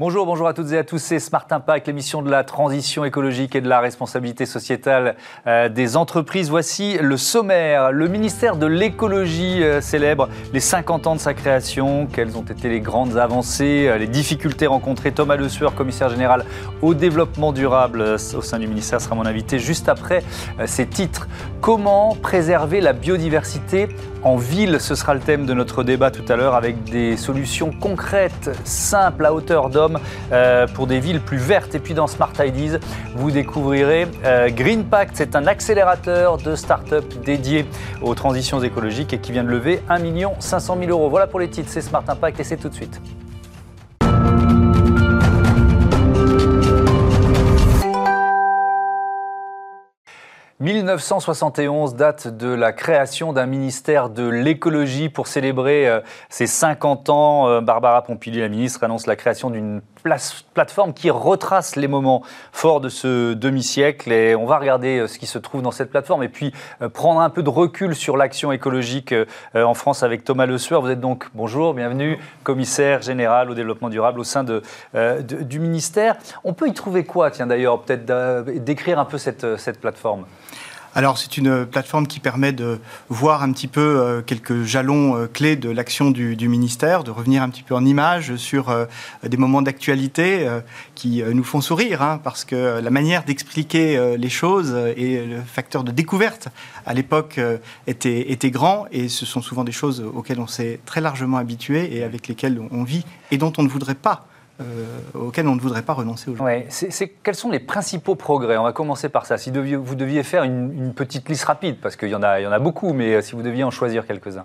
Bonjour, bonjour à toutes et à tous. C'est Smart Impact, l'émission de la transition écologique et de la responsabilité sociétale euh, des entreprises. Voici le sommaire. Le ministère de l'écologie euh, célèbre les 50 ans de sa création. Quelles ont été les grandes avancées, euh, les difficultés rencontrées? Thomas Le Sueur, commissaire général au développement durable au sein du ministère, sera mon invité juste après ces titres. Comment préserver la biodiversité en ville? Ce sera le thème de notre débat tout à l'heure avec des solutions concrètes, simples, à hauteur d'homme euh, pour des villes plus vertes. Et puis dans Smart Ideas, vous découvrirez euh, Green Pact. C'est un accélérateur de start-up dédié aux transitions écologiques et qui vient de lever 1 500 000 euros. Voilà pour les titres, c'est Smart Impact et c'est tout de suite. 1971 date de la création d'un ministère de l'écologie pour célébrer euh, ses 50 ans. Euh, Barbara Pompili, la ministre, annonce la création d'une plateforme qui retrace les moments forts de ce demi-siècle. Et on va regarder euh, ce qui se trouve dans cette plateforme et puis prendre un peu de recul sur l'action écologique en France avec Thomas Le Sueur. Vous êtes donc, bonjour, bienvenue, commissaire général au développement durable au sein du ministère. On peut y trouver quoi, tiens d'ailleurs, peut-être décrire un peu cette plateforme? Alors c'est une plateforme qui permet de voir un petit peu euh, quelques jalons euh, clés de l'action du, ministère, de revenir un petit peu en image sur euh, des moments d'actualité qui nous font sourire, hein, parce que la manière d'expliquer les choses et le facteur de découverte à l'époque était, grand, et ce sont souvent des choses auxquelles on s'est très largement habitué et avec lesquelles on vit et dont on ne voudrait pas auxquels on ne voudrait pas renoncer aujourd'hui. Ouais, quels sont les principaux progrès? On va commencer par ça. Si vous deviez faire une, petite liste rapide, parce qu'il y, en a, il y en a beaucoup, mais euh, si vous deviez en choisir quelques-uns.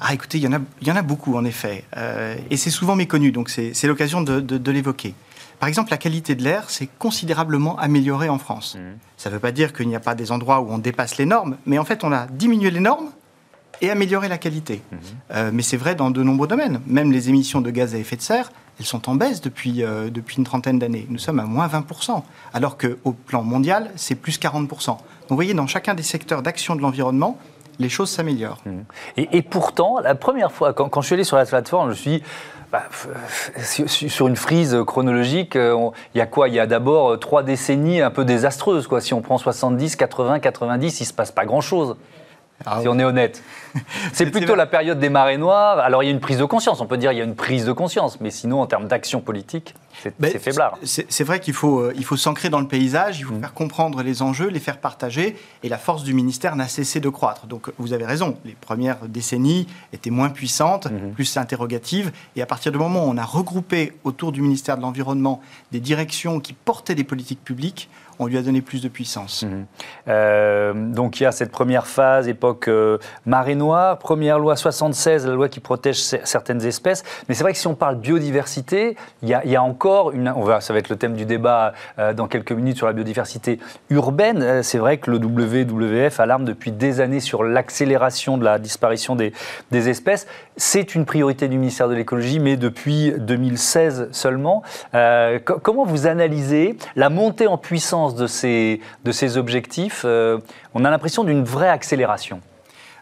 Ah, écoutez, il y en a, il y en a beaucoup, en effet. Euh, et c'est souvent méconnu, donc c'est l'occasion de, l'évoquer. Par exemple, la qualité de l'air s'est considérablement améliorée en France. Mmh. Ça ne veut pas dire qu'il n'y a pas des endroits où on dépasse les normes, mais en fait, on a diminué les normes et amélioré la qualité. Mmh. mais c'est vrai dans de nombreux domaines. Même les émissions de gaz à effet de serre elles sont en baisse depuis, euh, depuis une trentaine d'années. Nous sommes à moins 20%, alors qu'au plan mondial, c'est plus 40%. Donc vous voyez, dans chacun des secteurs d'action de l'environnement, les choses s'améliorent. Mmh. Et, pourtant, la première fois, quand, je suis allé sur la plateforme, je me suis dit, bah, sur une frise chronologique, euh, il y a quoi? Il y a d'abord euh, trois décennies un peu désastreuses. Quoi. Si on prend 70, 80, 90, il ne se passe pas grand-chose. Ah si on est honnête. C'est plutôt la période des marées noires. Alors il y a une prise de conscience, on peut dire il y a une prise de conscience, mais sinon en termes d'action politique, c'est ben, faiblard. C'est vrai qu'il faut, euh, il faut s'ancrer dans le paysage, il faut mm. faire comprendre les enjeux, les faire partager, et la force du ministère n'a cessé de croître. Donc vous avez raison, les premières décennies étaient moins puissantes, mm-hmm. plus interrogatives, et à partir du moment où on a regroupé autour du ministère de l'Environnement des directions qui portaient des politiques publiques, on lui a donné plus de puissance. Mhm. Euh, donc il y a cette première phase, époque euh, marée noire, première loi 76, la loi qui protège certaines espèces. Mais c'est vrai que si on parle biodiversité, il y a, encore une. Ça va être le thème du débat euh, dans quelques minutes sur la biodiversité urbaine. c'est vrai que le WWF alarme depuis des années sur l'accélération de la disparition des espèces. C'est une priorité du ministère de l'écologie, mais depuis 2016 seulement. comment vous analysez la montée en puissance de ces, de ces objectifs, euh, on a l'impression d'une vraie accélération.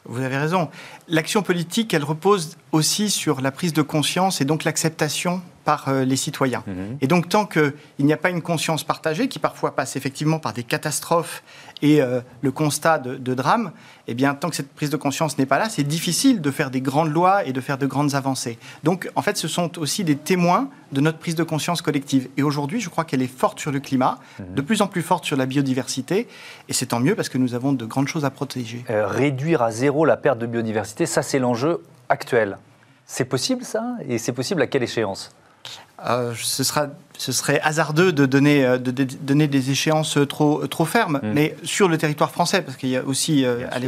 Vous avez raison. L'action politique, elle repose aussi sur la prise de conscience et donc l'acceptation par euh, les citoyens. Mhm. Et donc tant qu'il n'y a pas une conscience partagée, qui parfois passe effectivement par des catastrophes et euh, le constat de, de drame, eh bien tant que cette prise de conscience n'est pas là, c'est difficile de faire des grandes lois et de faire de grandes avancées. Donc en fait, ce sont aussi des témoins de notre prise de conscience collective. Et aujourd'hui, je crois qu'elle est forte sur le climat, mhm. de plus en plus forte sur la biodiversité, et c'est tant mieux parce que nous avons de grandes choses à protéger. Euh, réduire à zéro la perte de biodiversité, ça c'est l'enjeu actuel. C'est possible ça? Et c'est possible à quelle échéance? Euh, ce, sera, ce serait hasardeux de donner, euh, de, donner des échéances trop, trop fermes, mm. mais sur le territoire français, parce qu'il y a aussi euh, à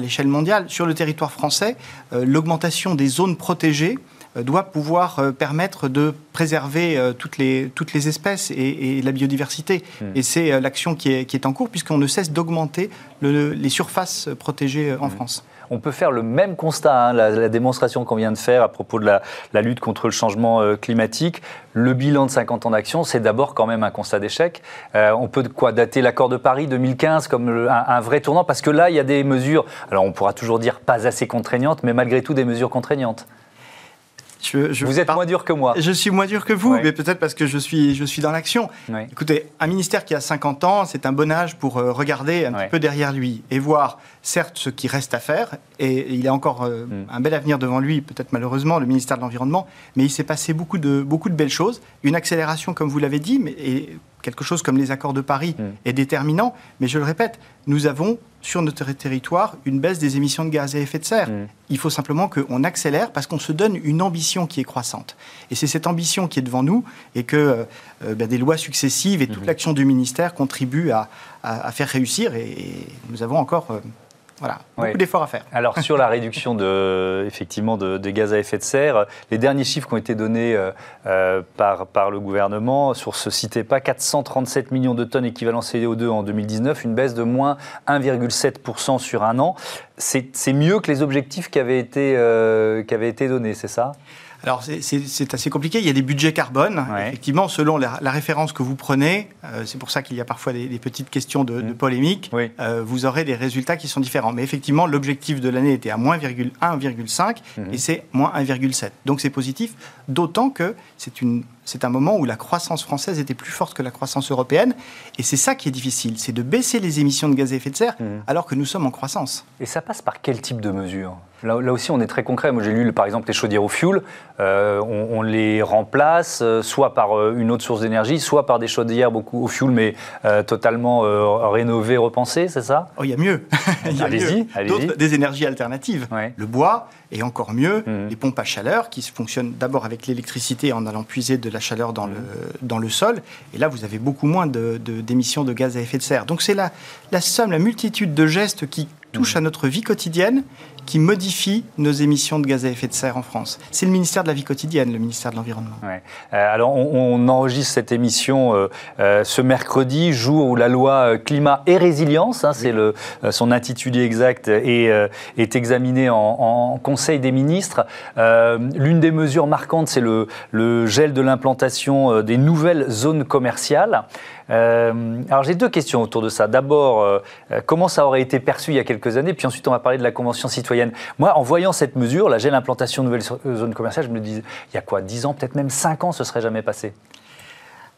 l'échelle mondiale, sur le territoire français, l'augmentation des zones protégées doit pouvoir permettre de préserver toutes, les, toutes les espèces et, la biodiversité. Mm. Et c'est l'action qui est, qui est en cours, puisqu'on ne cesse d'augmenter les surfaces protégées en mm. France on peut faire le même constat, hein, la, démonstration qu'on vient de faire à propos de la, lutte contre le changement euh, climatique. Le bilan de 50 ans d'action, c'est d'abord quand même un constat d'échec. Euh, on peut quoi dater l'accord de Paris 2015 comme un, vrai tournant parce que là, il y a des mesures, alors on pourra toujours dire pas assez contraignantes, mais malgré tout des mesures contraignantes. Vous êtes moins dur que moi. Je suis moins dur que vous, mais peut-être parce que je suis, je suis dans l'action. Écoutez, un ministère qui a 50 ans, c'est un bon âge pour euh, regarder un petit peu derrière lui et voir, certes, ce qui reste à faire. Et il a encore euh, mm. un bel avenir devant lui, peut-être malheureusement, le ministère de l'Environnement. Mais il s'est passé beaucoup de, beaucoup de belles choses. Une accélération, comme vous l'avez dit, mais, et quelque chose comme les accords de Paris mm. est déterminant. Mais je le répète, nous avons sur notre territoire une baisse des émissions de gaz à effet de serre. Mm. Il faut simplement qu'on accélère parce qu'on se donne une ambition qui est croissante. Et c'est cette ambition qui est devant nous et que euh, ben, des lois successives et toute mm-hmm. l'action du ministère contribuent à, faire réussir. Et, nous avons encore... Euh, voilà, beaucoup d'efforts à faire. Alors sur la réduction de, effectivement de, gaz à effet de serre, les derniers chiffres qui ont été donnés euh, euh, par, par le gouvernement sur ce site pas 437 millions de tonnes équivalent CO2 en 2019, une baisse de moins 1,7% sur un an. C'est mieux que les objectifs qui avaient été, euh, qui avaient été donnés, c'est ça? Alors c'est assez compliqué. Il y a des budgets carbone. Effectivement, selon la, référence que vous prenez, euh, c'est pour ça qu'il y a parfois des, petites questions de, mm. polémique, euh, vous aurez des résultats qui sont différents. Mais effectivement, l'objectif de l'année était à moins 1,5 mm-hmm. et c'est moins 1,7. Donc c'est positif, d'autant que c'est une c'est un moment où la croissance française était plus forte que la croissance européenne. Et c'est ça qui est difficile, c'est de baisser les émissions de gaz à effet de serre mmh. alors que nous sommes en croissance. Et ça passe par quel type de mesures là, aussi, on est très concret. Moi, j'ai lu, par exemple, les chaudières au fioul. Euh, on, les remplace euh, soit par euh, une autre source d'énergie, soit par des chaudières beaucoup au fioul, mais totalement rénovées, repensées, c'est ça? Oh, il y a mieux. allez-y, allez Des énergies alternatives. Le bois, et encore mieux, mmh. les pompes à chaleur qui fonctionnent d'abord avec l'électricité en allant puiser de la chaleur dans, mmh. le, dans le sol. Et là, vous avez beaucoup moins d'émissions de, de, gaz à effet de serre. Donc c'est la, la somme, la multitude de gestes qui touchent mmh. à notre vie quotidienne qui modifie nos émissions de gaz à effet de serre en France. C'est le ministère de la vie quotidienne, le ministère de l'Environnement. Euh, alors, on, enregistre cette émission euh, euh, ce mercredi, jour où la loi climat et résilience, hein, c'est le son intitulé exact, est, est examinée en, Conseil des ministres. L'une des mesures marquantes, c'est le, le, gel de l'implantation des nouvelles zones commerciales. Euh, alors j'ai deux questions autour de ça. D'abord, euh, comment ça aurait été perçu il y a quelques années, puis ensuite on va parler de la Convention citoyenne. Moi, en voyant cette mesure, la gel implantation de nouvelles zones commerciales, je me dis, il y a quoi 10 ans, peut-être même 5 ans, ce serait jamais passé?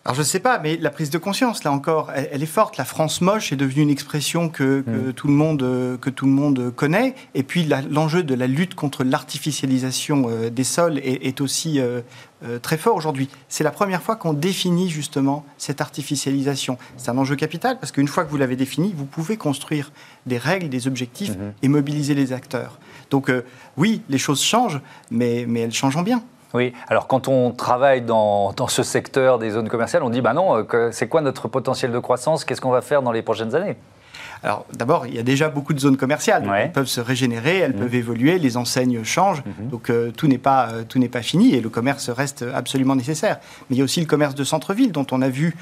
Alors je ne sais pas, mais la prise de conscience, là encore, elle, est forte. La France moche est devenue une expression que, mm. tout, le monde, que tout le monde connaît. Et puis l'enjeu de la lutte contre l'artificialisation euh, des sols est, aussi euh, euh, très fort aujourd'hui. C'est la première fois qu'on définit justement cette artificialisation. C'est un enjeu capital parce qu'une fois que vous l'avez défini, vous pouvez construire des règles, des objectifs mm-hmm. et mobiliser les acteurs. Donc oui, les choses changent, mais, mais elles changent en bien. Oui, alors quand on travaille dans, ce secteur des zones commerciales, on dit, bah non, euh, c'est quoi notre potentiel de croissance? Qu'est-ce qu'on va faire dans les prochaines années? Alors d'abord, il y a déjà beaucoup de zones commerciales. Elles peuvent se régénérer, elles mmh. peuvent évoluer, les enseignes changent. Mmh. Donc euh, tout n'est pas euh, tout n'est pas fini et le commerce reste absolument nécessaire. Mais il y a aussi le commerce de centre-ville dont on a vu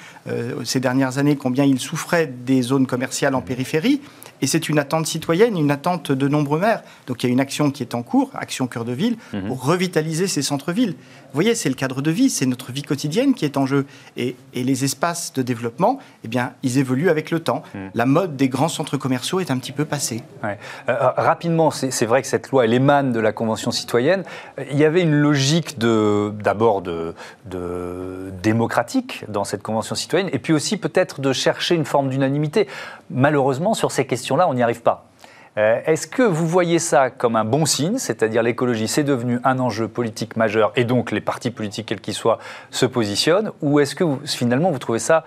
ces dernières années combien il souffrait des zones commerciales en mmh. périphérie. Et c'est une attente citoyenne, une attente de nombreux maires. Donc il y a une action qui est en cours, Action Cœur de Ville, mhm. pour revitaliser ces centres-villes. Vous voyez, c'est le cadre de vie, c'est notre vie quotidienne qui est en jeu. Et, les espaces de développement, eh bien, ils évoluent avec le temps. Mhm. La mode des grands centres commerciaux est un petit peu passée. Euh, euh, rapidement, c'est vrai que cette loi, elle émane de la Convention citoyenne. Il y avait une logique d'abord de, de démocratique dans cette Convention citoyenne, et puis aussi peut-être de chercher une forme d'unanimité. Malheureusement, sur ces questions là on n'y arrive pas. Euh, est-ce que vous voyez ça comme un bon signe, c'est-à-dire l'écologie, c'est devenu un enjeu politique majeur et donc les partis politiques, quels qu'ils soient, se positionnent Ou est-ce que finalement vous trouvez ça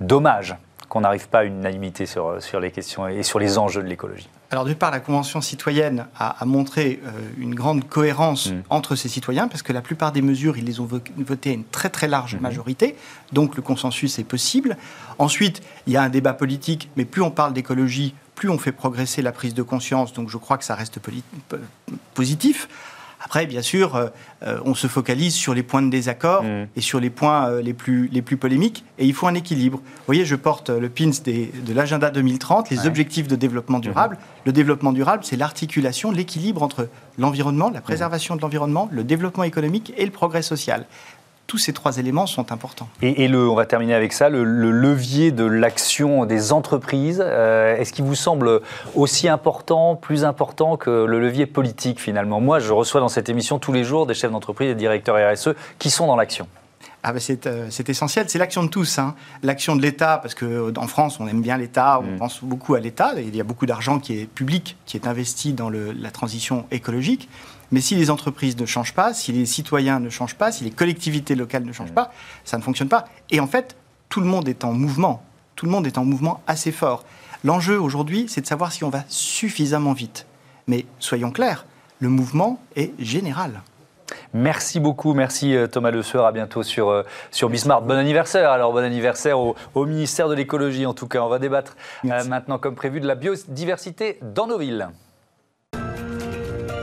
dommage qu'on n'arrive pas à une unanimité sur, sur les questions et sur les enjeux de l'écologie? Alors d'une part, la Convention citoyenne a, montré euh, une grande cohérence mm. entre ces citoyens, parce que la plupart des mesures, ils les ont votées à une très très large mm-hmm. majorité, donc le consensus est possible. Ensuite, il y a un débat politique, mais plus on parle d'écologie, plus on fait progresser la prise de conscience, donc je crois que ça reste positif. Après, bien sûr, euh, euh, on se focalise sur les points de désaccord mm. et sur les points euh, les, plus, les plus polémiques, et il faut un équilibre. Vous voyez, je porte le pins de l'agenda 2030, les objectifs de développement durable. Mm-hmm. Le développement durable, c'est l'articulation, l'équilibre entre l'environnement, la préservation de l'environnement, le développement économique et le progrès social. Tous ces trois éléments sont importants. Et, le, on va terminer avec ça, le, levier de l'action des entreprises, euh, est-ce qu'il vous semble aussi important, plus important que le levier politique finalement? Moi, je reçois dans cette émission tous les jours des chefs d'entreprise, des directeurs RSE qui sont dans l'action. Ah ben euh, c'est, essentiel, c'est l'action de tous. Hein. L'action de l'État, parce qu'en euh, France, on aime bien l'État, on mm. pense beaucoup à l'État, il y a beaucoup d'argent qui est public, qui est investi dans la transition écologique. Mais si les entreprises ne changent pas, si les citoyens ne changent pas, si les collectivités locales ne changent pas, ça ne fonctionne pas. Et en fait, tout le monde est en mouvement. Tout le monde est en mouvement assez fort. L'enjeu aujourd'hui, c'est de savoir si on va suffisamment vite. Mais soyons clairs, le mouvement est général. Merci beaucoup, merci euh, Thomas Le Sueur, à bientôt sur, euh, sur Bismarck. Bon anniversaire, alors bon anniversaire au, ministère de l'écologie en tout cas. On va débattre euh, maintenant comme prévu de la biodiversité dans nos villes.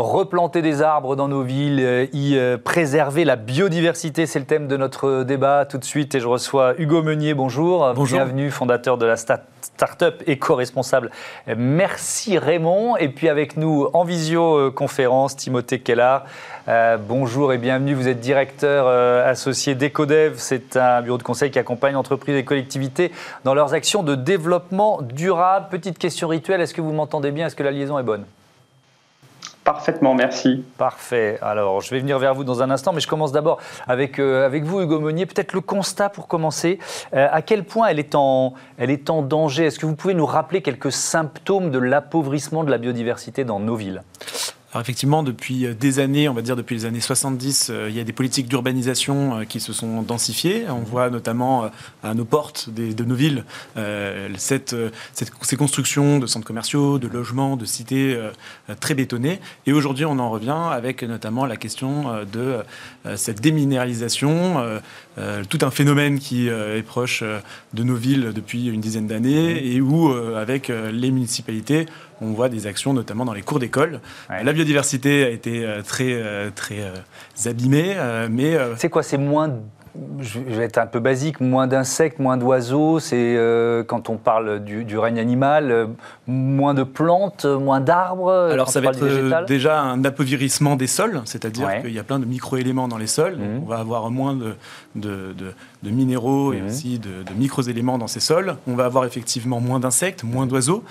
Replanter des arbres dans nos villes, euh, y euh, préserver la biodiversité, c'est le thème de notre débat tout de suite. Et je reçois Hugo Meunier, bonjour. Bonjour. Bienvenue, fondateur de la start-up éco-responsable. Merci Raymond. Et puis avec nous en visioconférence, Timothée Kellar. Euh, bonjour et bienvenue. Vous êtes directeur associé d'EcoDev. C'est un bureau de conseil qui accompagne entreprises et collectivités dans leurs actions de développement durable. Petite question rituelle, est-ce que vous m'entendez bien? Est-ce que la liaison est bonne? Parfaitement, merci. Parfait. Alors, je vais venir vers vous dans un instant, mais je commence d'abord avec, euh, vous, Hugo Meunier. Peut-être le constat pour commencer. Euh, à quel point elle est en, elle est en danger? Est-ce que vous pouvez nous rappeler quelques symptômes de l'appauvrissement de la biodiversité dans nos villes? Effectivement, depuis euh, des années, on va dire depuis les années 70, euh, il y a des politiques d'urbanisation euh, qui se sont densifiées. On voit notamment à nos portes de nos villes ces constructions de centres commerciaux, de logements, de cités très bétonnées. Et aujourd'hui, on en revient avec notamment la question de cette déminéralisation, tout un phénomène qui est proche de nos villes depuis une dizaine d'années et où, avec les municipalités, on voit des actions notamment dans les cours d'école. La biodiversité a été euh, très, euh, très euh, abîmée, mais... C'est quoi C'est moins je vais être un peu basique, moins d'insectes, moins d'oiseaux, c'est euh, quand on parle du, règne animal, euh, moins de plantes, moins d'arbres. Alors ça va être euh, déjà un appauvrissement des sols, c'est-à-dire qu'il y a plein de micro-éléments dans les sols, mhm. on va avoir moins de, de, minéraux et mhm. aussi de, micro-éléments dans ces sols, on va avoir effectivement moins d'insectes, moins d'oiseaux,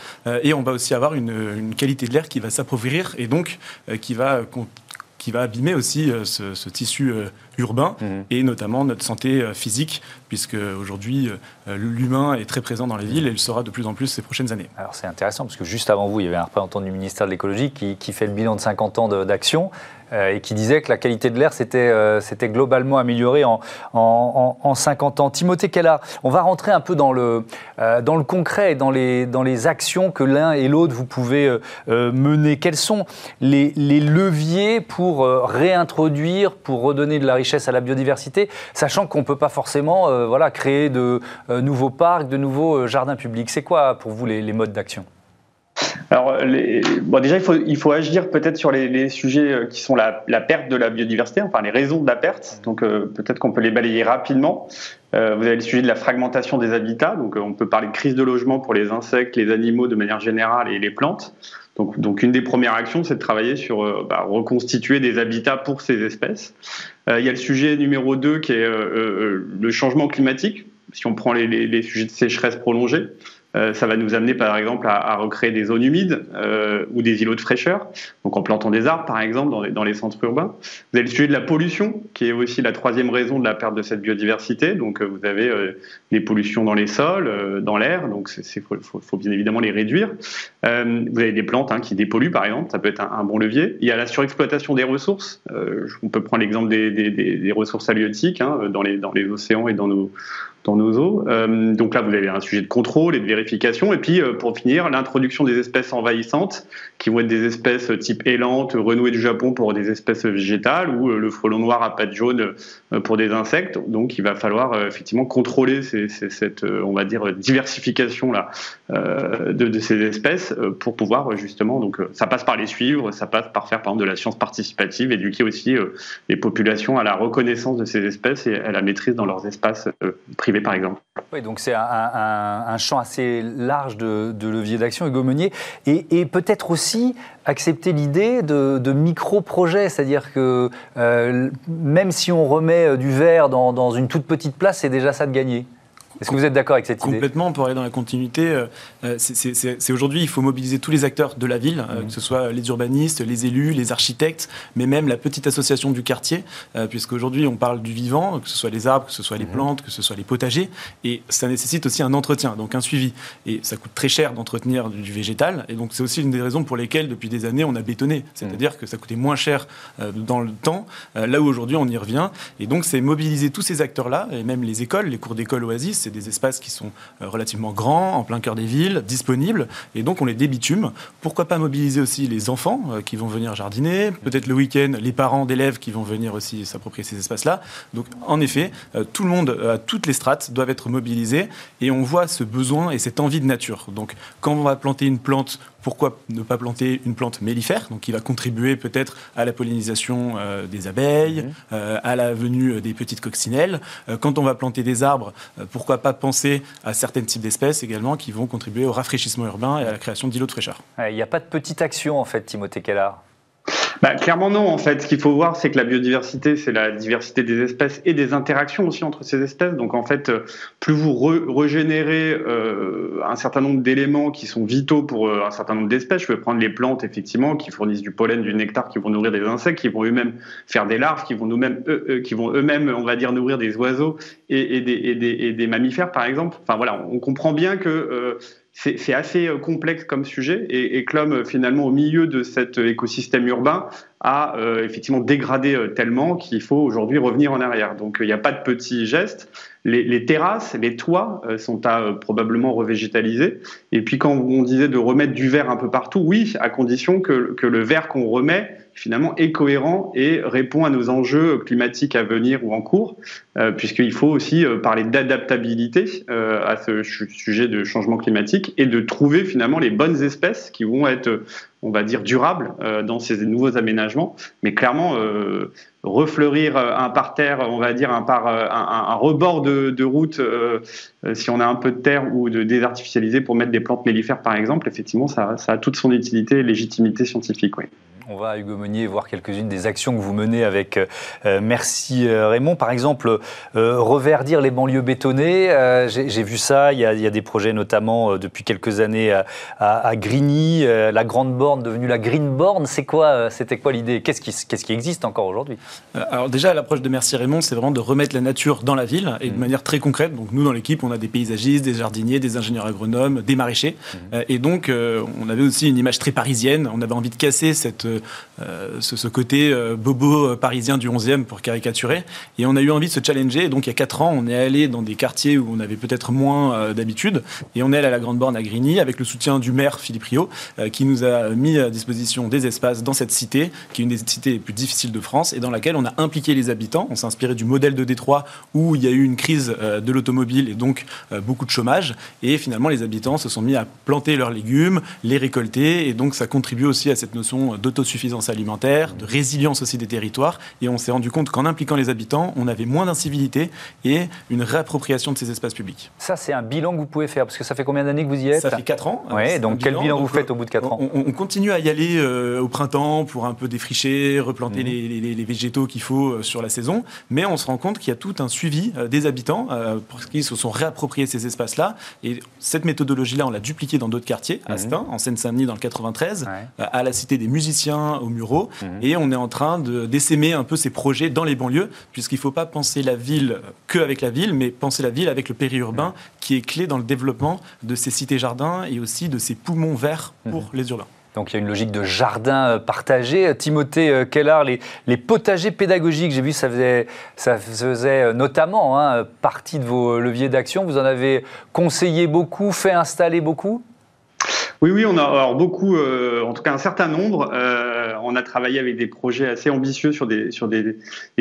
et on va aussi avoir une, une qualité de l'air qui va s'appauvrir et donc qui va qui va abîmer aussi euh, ce, tissu euh, urbain mhm. et notamment notre santé euh, physique, puisque aujourd'hui l'humain est très présent dans les villes et il sera de plus en plus ces prochaines années. Alors c'est intéressant parce que juste avant vous, il y avait un représentant du ministère de l'écologie qui, qui, fait le bilan de 50 ans d'action et qui disait que la qualité de l'air s'était euh, globalement améliorée en, en, en, 50 ans. Timothée Kella, on va rentrer un peu dans le, euh, dans le concret, dans les, dans les actions que l'un et l'autre vous pouvez mener. Quels sont les, leviers pour réintroduire, pour redonner de la richesse à la biodiversité, sachant qu'on ne peut pas forcément voilà, créer de nouveaux parcs, de nouveaux jardins publics? C'est quoi pour vous les modes d'action? Alors, les, bon, déjà, il faut, il faut agir peut-être sur les, les, sujets euh, qui sont la, la, perte de la biodiversité, enfin les raisons de la perte. Donc, euh, peut-être qu'on peut les balayer rapidement. Euh, vous avez le sujet de la fragmentation des habitats. Donc, on peut parler de crise de logement pour les insectes, les animaux de manière générale et les plantes. Donc, donc une des premières actions, c'est de travailler sur bah, reconstituer des habitats pour ces espèces. il y a le sujet numéro 2 qui est le changement climatique. Si on prend les, les, les sujets de sécheresse prolongée, euh, ça va nous amener par exemple à, à recréer des zones humides euh, ou des îlots de fraîcheur, donc en plantant des arbres par exemple dans les, dans les, centres urbains. Vous avez le sujet de la pollution, qui est aussi la troisième raison de la perte de cette biodiversité. Donc euh, vous avez euh, des pollutions dans les sols, euh, dans l'air, donc il faut, faut, faut, bien évidemment les réduire. vous avez des plantes hein, qui dépolluent par exemple, ça peut être un, bon levier. Il y a la surexploitation des ressources. on peut prendre l'exemple des, des, des, ressources halieutiques hein, dans, les, dans les océans et dans nos dans nos eaux. Euh, donc là, vous avez un sujet de contrôle et de vérification. Et puis, euh, pour finir, l'introduction des espèces envahissantes, qui vont être des espèces type élante, renouée du Japon pour des espèces végétales, ou euh, le frelon noir à pattes jaunes pour des insectes. Donc, il va falloir effectivement contrôler cette, on va dire, diversification là de, ces espèces pour pouvoir justement. Donc, ça passe par les suivre, ça passe par faire par exemple de la science participative, éduquer aussi les populations à la reconnaissance de ces espèces et à la maîtrise dans leurs espaces privés par exemple. Oui, donc c'est un, champ assez large de, levier d'action, Hugo Meunier, et, peut-être aussi accepter l'idée de, micro-projets, c'est-à-dire que même si on remet du verre dans, dans une toute petite place, c'est déjà ça de gagner. Est-ce que vous êtes d'accord avec cette idée Complètement, pour aller dans la continuité. Euh, euh, c'est aujourd'hui, il faut mobiliser tous les acteurs de la ville, euh, mmh. que ce soit les urbanistes, les élus, les architectes, mais même la petite association du quartier, puisqu'aujourd'hui, on parle du vivant, que ce soit les arbres, que ce soit les mmh. plantes, que ce soit les potagers, et ça nécessite aussi un entretien, donc un suivi. Et ça coûte très cher d'entretenir du végétal, et donc c'est aussi une des raisons pour lesquelles, depuis des années, on a bétonné. C'est-à-dire mmh. que ça coûtait moins cher dans le temps, là où aujourd'hui, on y revient. Et donc, c'est mobiliser tous ces acteurs-là, et même les écoles, les cours d'école Oasis, c'est des espaces qui sont euh, relativement grands, en plein cœur des villes, disponibles, et donc on les débitume. Pourquoi pas mobiliser aussi les enfants euh, qui vont venir jardiner, peut-être le week-end les parents d'élèves qui vont venir aussi s'approprier ces espaces-là. Donc en effet, euh, tout le monde, à toutes les strates, doivent être mobilisés, et on voit ce besoin et cette envie de nature. Donc quand on va planter une plante pourquoi ne pas planter une plante mellifère, donc qui va contribuer peut-être à la pollinisation euh, des abeilles, mhm. euh, à la venue des petites coccinelles. Euh, quand on va planter des arbres, pourquoi pas penser à certains types d'espèces également qui vont contribuer au rafraîchissement urbain et à la création d'îlots de fraîcheur. Il n'y a pas de petite action en fait, Timothée Kellard bah, Clairement non, en fait. Ce qu'il faut voir, c'est que la biodiversité, c'est la diversité des espèces et des interactions aussi entre ces espèces. Donc en fait, euh, plus vous régénérez euh, un certain nombre d'éléments qui sont vitaux pour euh, un certain nombre d'espèces, je vais prendre les plantes, effectivement, qui fournissent du pollen, du nectar, qui vont nourrir des insectes, qui vont eux-mêmes faire des larves, qui vont, nous-mêmes, qui vont eux-mêmes, on va dire, nourrir des oiseaux et, des, mammifères, par exemple. Enfin voilà, on comprend bien que c'est assez euh, complexe comme sujet et, et Clom, finalement, au milieu de cet écosystème urbain, a euh, effectivement dégradé euh, tellement qu'il faut aujourd'hui revenir en arrière. Donc il n'y a pas de petits gestes. Les, les terrasses, les toits sont à probablement revégétaliser. Et puis quand on disait de remettre du verre un peu partout, oui, à condition que, que le verre qu'on remet finalement est cohérent et répond à nos enjeux climatiques à venir ou en cours, euh, puisqu'il faut aussi euh, parler d'adaptabilité euh, à ce sujet de changement climatique et de trouver finalement les bonnes espèces qui vont être, on va dire, durables dans ces nouveaux aménagements. Mais clairement, refleurir un parterre, on va dire un, par, un, rebord de, route, si on a un peu de terre ou de désartificialiser pour mettre des plantes mellifères par exemple, effectivement, ça, ça a toute son utilité et légitimité scientifique. Oui. On va à Hugo Meunier voir quelques-unes des actions que vous menez avec euh, euh, Merci euh, Raymond. Par exemple, reverdir les banlieues bétonnées. J'ai vu ça. Il y, a, des projets notamment depuis quelques années à, Grigny, la grande borne devenue la Green Born. C'est quoi C'était quoi l'idée? Qu'est-ce qui, qui, existe encore aujourd'hui? Alors déjà, l'approche de Merci Raymond, c'est vraiment de remettre la nature dans la ville et de mmh. manière très concrète. Donc nous, dans l'équipe, on a des paysagistes, des jardiniers, des ingénieurs agronomes, des maraîchers. Mmh. et donc, on avait aussi une image très parisienne. On avait envie de casser cette euh, ce, côté euh, bobo parisien du 11e pour caricaturer. Et on a eu envie de se challenger. Et donc il y a 4 ans, on est allé dans des quartiers où on avait peut-être moins euh, d'habitude. Et on est allé à la Grande Borne à Grigny avec le soutien du maire Philippe Rio qui nous a mis à disposition des espaces dans cette cité, qui est une des cités les plus difficiles de France et dans laquelle on a impliqué les habitants. On s'est inspiré du modèle de Détroit où il y a eu une crise de l'automobile et donc beaucoup de chômage. Et finalement, les habitants se sont mis à planter leurs légumes, les récolter. Et donc ça contribue aussi à cette notion d'autosuffisance alimentaire, de résilience aussi des territoires. Et on s'est rendu compte qu'en impliquant les habitants, on avait moins d'incivilité et une réappropriation de ces espaces publics. Ça, c'est un bilan que vous pouvez faire, parce que ça fait combien d'années que vous y êtes Ça fait 4 ans. Oui, donc quel bilan, vous faites au bout de 4 ans on, continue à y aller euh, au printemps pour un peu défricher, replanter mhm. les, végétaux qu'il faut euh, sur la saison, mais on se rend compte qu'il y a tout un suivi euh, des habitants pour qu'ils se sont réappropriés ces espaces-là. Et cette méthodologie-là, on l'a dupliquée dans d'autres quartiers, à mhm. en Seine-Saint-Denis dans le 93, à la Cité des Musiciens, au Mhm. Et on est en train d'essaimer un peu ces projets dans les banlieues, puisqu'il ne faut pas penser la ville qu'avec la ville, mais penser la ville avec le périurbain, qui est clé dans le développement de ces cités-jardins et aussi de ces poumons verts pour mhm. les urbains. Donc il y a une logique de jardin euh, partagé. Timothée euh, Kellar, les, les potagers pédagogiques, j'ai vu ça faisait, ça faisait euh, notamment hein, partie de vos leviers d'action. Vous en avez conseillé beaucoup, fait installer beaucoup? Oui, oui, on a beaucoup, en tout cas un certain nombre on a travaillé avec des projets assez ambitieux sur des, sur des,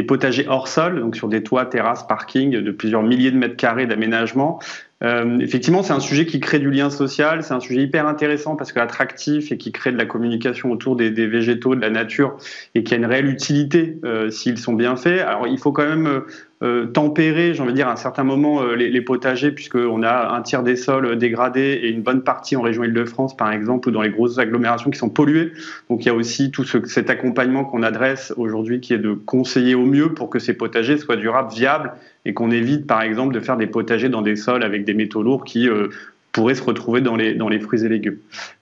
potagers hors sol, donc sur des toits, terrasses, parkings de plusieurs milliers de mètres carrés d'aménagement. Euh, effectivement, c'est un sujet qui crée du lien social, c'est un sujet hyper intéressant parce que attractif et qui crée de la communication autour des, végétaux, de la nature et qui a une réelle utilité euh, s'ils sont bien faits. Alors, il faut quand même euh, tempérer, j'ai envie de dire, à un certain moment euh, les, les, potagers, puisqu'on a un tiers des sols dégradés et une bonne partie en région Île-de-France, par exemple, ou dans les grosses agglomérations qui sont polluées. Donc il y a aussi tout ce, cet accompagnement qu'on adresse aujourd'hui qui est de conseiller au mieux pour que ces potagers soient durables, viables et qu'on évite, par exemple, de faire des potagers dans des sols avec des métaux lourds qui euh, pourraient se retrouver dans les, dans les fruits et légumes.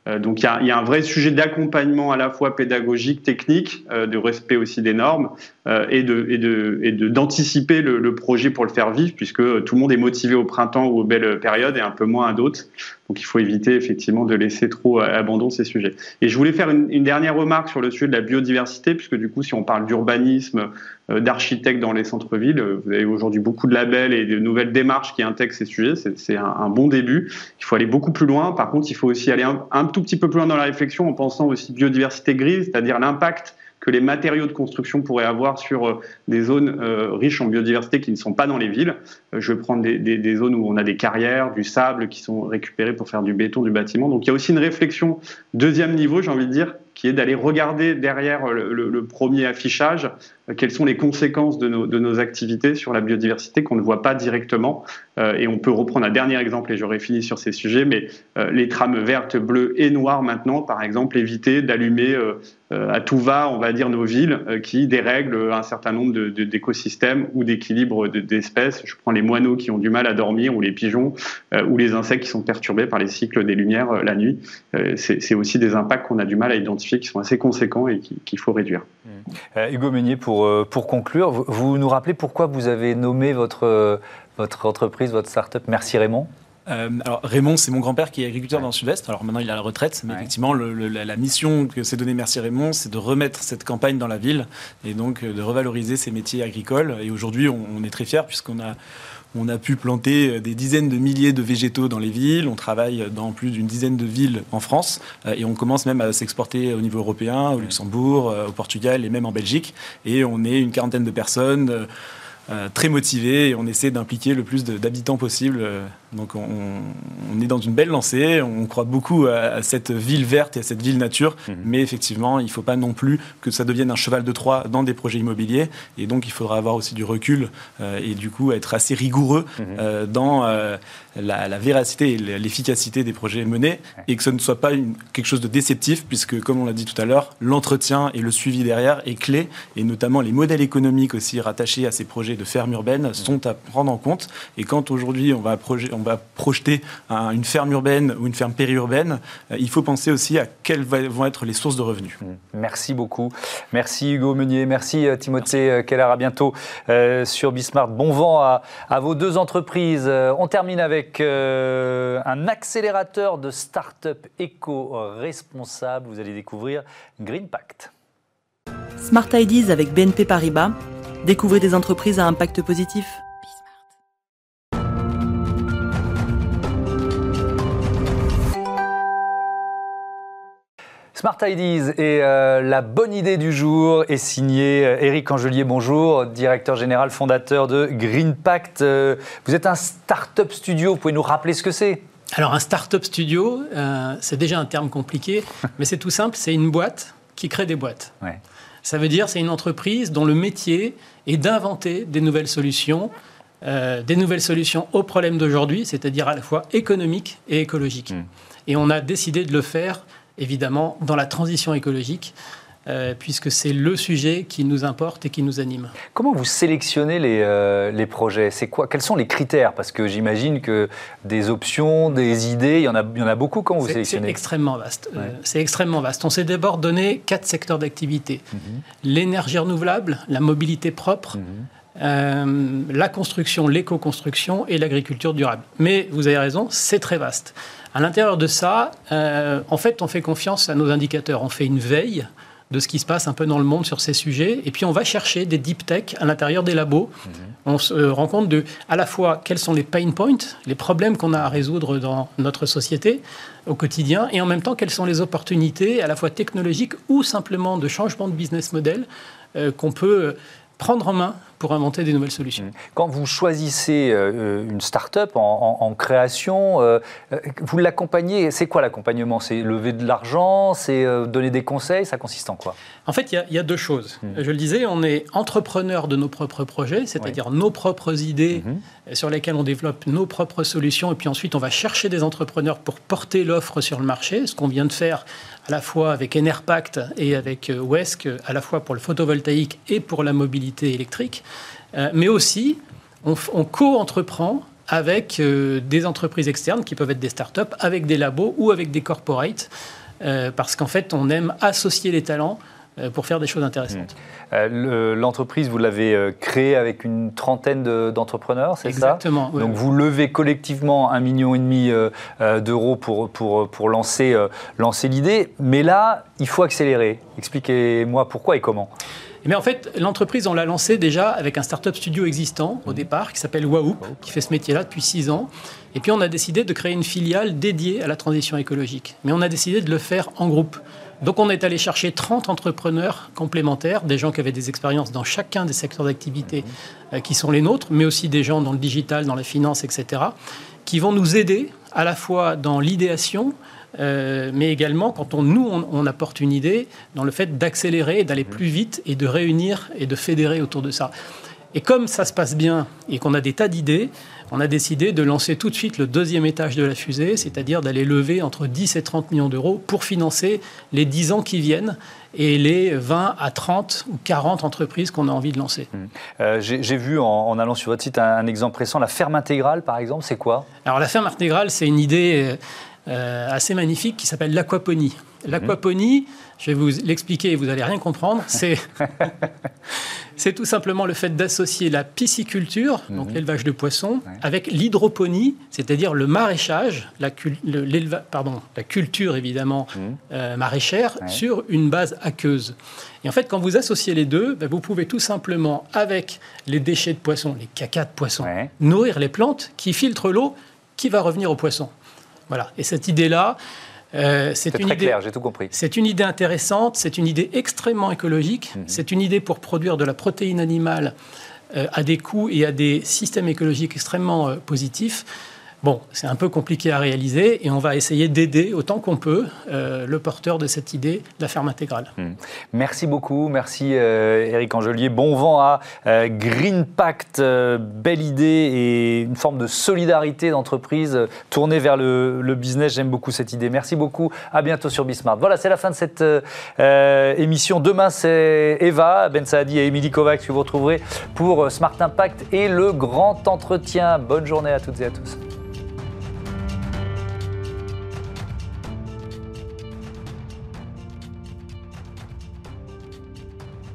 Euh, donc il y, a, un vrai sujet d'accompagnement à la fois pédagogique, technique, euh, de respect aussi des normes euh, et de d'anticiper le, projet pour le faire vivre puisque tout le monde est motivé au printemps ou aux belles périodes et un peu moins à d'autres. Donc il faut éviter effectivement de laisser trop à abandon ces sujets. Et je voulais faire une, dernière remarque sur le sujet de la biodiversité puisque du coup si on parle d'urbanisme, d'architectes dans les centres-villes, vous avez aujourd'hui beaucoup de labels et de nouvelles démarches qui intègrent ces sujets. C'est un, un, bon début. Il faut aller beaucoup plus loin. Par contre, il faut aussi aller un, un tout petit peu plus loin dans la réflexion en pensant aussi biodiversité grise, c'est-à-dire l'impact que les matériaux de construction pourraient avoir sur des zones euh, riches en biodiversité qui ne sont pas dans les villes. Euh, je vais prendre des, zones où on a des carrières, du sable qui sont récupérés pour faire du béton, du bâtiment. Donc il y a aussi une réflexion deuxième niveau, j'ai envie de dire, qui est d'aller regarder derrière le, premier affichage euh, quelles sont les conséquences de nos, activités sur la biodiversité qu'on ne voit pas directement. Euh, et on peut reprendre un dernier exemple, et j'aurai fini sur ces sujets, mais euh, les trames vertes, bleues et noires maintenant, par exemple, éviter d'allumer euh, à tout va, on va dire, nos villes qui dérèglent un certain nombre d'écosystèmes ou d'équilibres d'espèces. Je prends les moineaux qui ont du mal à dormir, ou les pigeons, ou les insectes qui sont perturbés par les cycles des lumières la nuit. C'est aussi des impacts qu'on a du mal à identifier, qui sont assez conséquents et qu'il qu faut réduire. Hugo Meunier, pour, pour conclure, vous, vous nous rappelez pourquoi vous avez nommé votre votre entreprise, votre start-up Merci Raymond? Euh, alors Raymond, c'est mon grand-père qui est agriculteur ouais. dans le Sud-Est. Alors maintenant, il est à la retraite, mais ouais. effectivement, le, le, la, la, mission que s'est donnée Merci Raymond, c'est de remettre cette campagne dans la ville et donc euh, de revaloriser ces métiers agricoles. Et aujourd'hui, on, on, est très fiers puisqu'on a on a pu planter des dizaines de milliers de végétaux dans les villes. On travaille dans plus d'une dizaine de villes en France euh, et on commence même à s'exporter au niveau européen, au Luxembourg, au Portugal et même en Belgique. Et on est une quarantaine de personnes. Euh, très motivé et on essaie d'impliquer le plus d'habitants possible. Donc on, on, est dans une belle lancée, on croit beaucoup à, à, cette ville verte et à cette ville nature, mmh. mais effectivement, il ne faut pas non plus que ça devienne un cheval de Troie dans des projets immobiliers, et donc il faudra avoir aussi du recul euh, et du coup être assez rigoureux mmh. euh, dans euh, la, la, véracité et l'efficacité des projets menés, et que ce ne soit pas une, quelque chose de déceptif, puisque comme on l'a dit tout à l'heure, l'entretien et le suivi derrière est clé, et notamment les modèles économiques aussi rattachés à ces projets de ferme urbaine mmh. sont à prendre en compte, et quand aujourd'hui on va projet, on va projeter un, une ferme urbaine ou une ferme périurbaine, euh, il faut penser aussi à quelles vont être les sources de revenus. Mmh. Merci beaucoup. Merci Hugo Meunier. Merci euh, Timothée merci. Keller. À bientôt euh, sur Bismart. Bon vent à, à vos deux entreprises. Euh, on termine avec euh, un accélérateur de start-up éco-responsable. Vous allez découvrir Green Pact. Smart Ideas avec BNP Paribas. Découvrez des entreprises à impact positif. Smart Ideas et euh, la bonne idée du jour est signée Eric Angelier, bonjour, directeur général fondateur de Green Pact. Euh, vous êtes un start-up studio, vous pouvez nous rappeler ce que c'est? Alors un start-up studio, euh, c'est déjà un terme compliqué, mais c'est tout simple, c'est une boîte qui crée des boîtes. Ouais. Ça veut dire c'est une entreprise dont le métier est d'inventer des nouvelles solutions, euh, des nouvelles solutions aux problèmes d'aujourd'hui, c'est-à-dire à la fois économiques et écologiques. Mmh. Et on a décidé de le faire évidemment, dans la transition écologique. Euh, puisque c'est le sujet qui nous importe et qui nous anime. Comment vous sélectionnez les, euh, les projets? C'est quoi? Quels sont les critères? Parce que j'imagine que des options, des idées, il y en a, il y en a beaucoup quand vous sélectionnez. C'est extrêmement vaste. Ouais. Euh, c'est extrêmement vaste. On s'est d'abord donné quatre secteurs d'activité mm -hmm. l'énergie renouvelable, la mobilité propre. Mm -hmm. la construction, l'éco-construction et l'agriculture durable. Mais vous avez raison, c'est très vaste. À l'intérieur de ça, euh, en fait, on fait confiance à nos indicateurs. On fait une veille de ce qui se passe un peu dans le monde sur ces sujets. Et puis, on va chercher des deep tech à l'intérieur des labos. Mmh. On se rend compte de, à la fois, quels sont les pain points, les problèmes qu'on a à résoudre dans notre société au quotidien, et en même temps, quelles sont les opportunités, à la fois technologiques ou simplement de changement de business model, euh, qu'on peut prendre en main pour inventer des nouvelles solutions. Mmh. Quand vous choisissez euh, une start-up en, en, création, euh, vous l'accompagnez, c'est quoi l'accompagnement? C'est lever de l'argent, c'est euh, donner des conseils, ça consiste en quoi? En fait, il y, a deux choses. Mmh. Je le disais, on est entrepreneur de nos propres projets, c'est-à-dire nos propres idées mmh. sur lesquelles on développe nos propres solutions, et puis ensuite on va chercher des entrepreneurs pour porter l'offre sur le marché, ce qu'on vient de faire à la fois avec Enerpact et avec WESC, à la fois pour le photovoltaïque et pour la mobilité électrique. Euh, mais aussi, on, co-entreprend avec euh, des entreprises externes qui peuvent être des startups, avec des labos ou avec des corporates, euh, parce qu'en fait, on aime associer les talents pour faire des choses intéressantes. Mmh. L'entreprise, vous l'avez créée avec une trentaine d'entrepreneurs, c'est ça? Exactement. Donc vous levez collectivement un million et demi d'euros pour, pour, pour lancer, lancer l'idée. Mais là, il faut accélérer. Expliquez-moi pourquoi et comment. Mais en fait, l'entreprise, on l'a lancée déjà avec un startup studio existant au départ qui s'appelle Wahoop, qui fait ce métier-là depuis six ans. Et puis on a décidé de créer une filiale dédiée à la transition écologique. Mais on a décidé de le faire en groupe. Donc on est allé chercher 30 entrepreneurs complémentaires, des gens qui avaient des expériences dans chacun des secteurs d'activité euh, qui sont les nôtres, mais aussi des gens dans le digital, dans la finance, etc., qui vont nous aider à la fois dans l'idéation, euh, mais également quand on, nous, on, apporte une idée dans le fait d'accélérer, d'aller mmh. plus vite et de réunir et de fédérer autour de ça. Et comme ça se passe bien et qu'on a des tas d'idées, on a décidé de lancer tout de suite le deuxième étage de la fusée, c'est-à-dire d'aller lever entre 10 et 30 millions d'euros pour financer les 10 ans qui viennent et les 20 à 30 ou 40 entreprises qu'on a envie de lancer. Mmh. Euh, j'ai vu en, allant sur votre site un, un, exemple récent, la ferme intégrale par exemple, c'est quoi? Alors la ferme intégrale, c'est une idée euh, euh, assez magnifique qui s'appelle l'aquaponie. Mhm. L'aquaponie, je vais vous l'expliquer et vous n'allez rien comprendre, c'est, c'est tout simplement le fait d'associer la pisciculture, donc mhm. l'élevage de poissons, avec l'hydroponie, c'est-à-dire le maraîchage, la, pardon, la culture évidemment mhm. euh, maraîchère, sur une base aqueuse. Et en fait, quand vous associez les deux, ben, vous pouvez tout simplement, avec les déchets de poissons, les cacas de poissons, nourrir les plantes qui filtrent l'eau qui va revenir aux poissons. Voilà. Et cette idée-là, euh, c'est une idée. j'ai tout compris. C'est une idée intéressante. C'est une idée extrêmement écologique. Mhm. C'est une idée pour produire de la protéine animale euh, à des coûts et à des systèmes écologiques extrêmement euh, positifs. Bon, c'est un peu compliqué à réaliser et on va essayer d'aider autant qu'on peut euh, le porteur de cette idée de la ferme intégrale. Hmm. Merci beaucoup, merci euh, Eric Angelier. Bon vent à euh, Green Pact, belle idée et une forme de solidarité d'entreprise tournée vers le, business. J'aime beaucoup cette idée. Merci beaucoup, à bientôt sur Bismart. Voilà, c'est la fin de cette émission. Demain, c'est Eva Ben Saadi et Émilie Kovacs que vous retrouverez pour Smart Impact et le grand entretien. Bonne journée à toutes et à tous.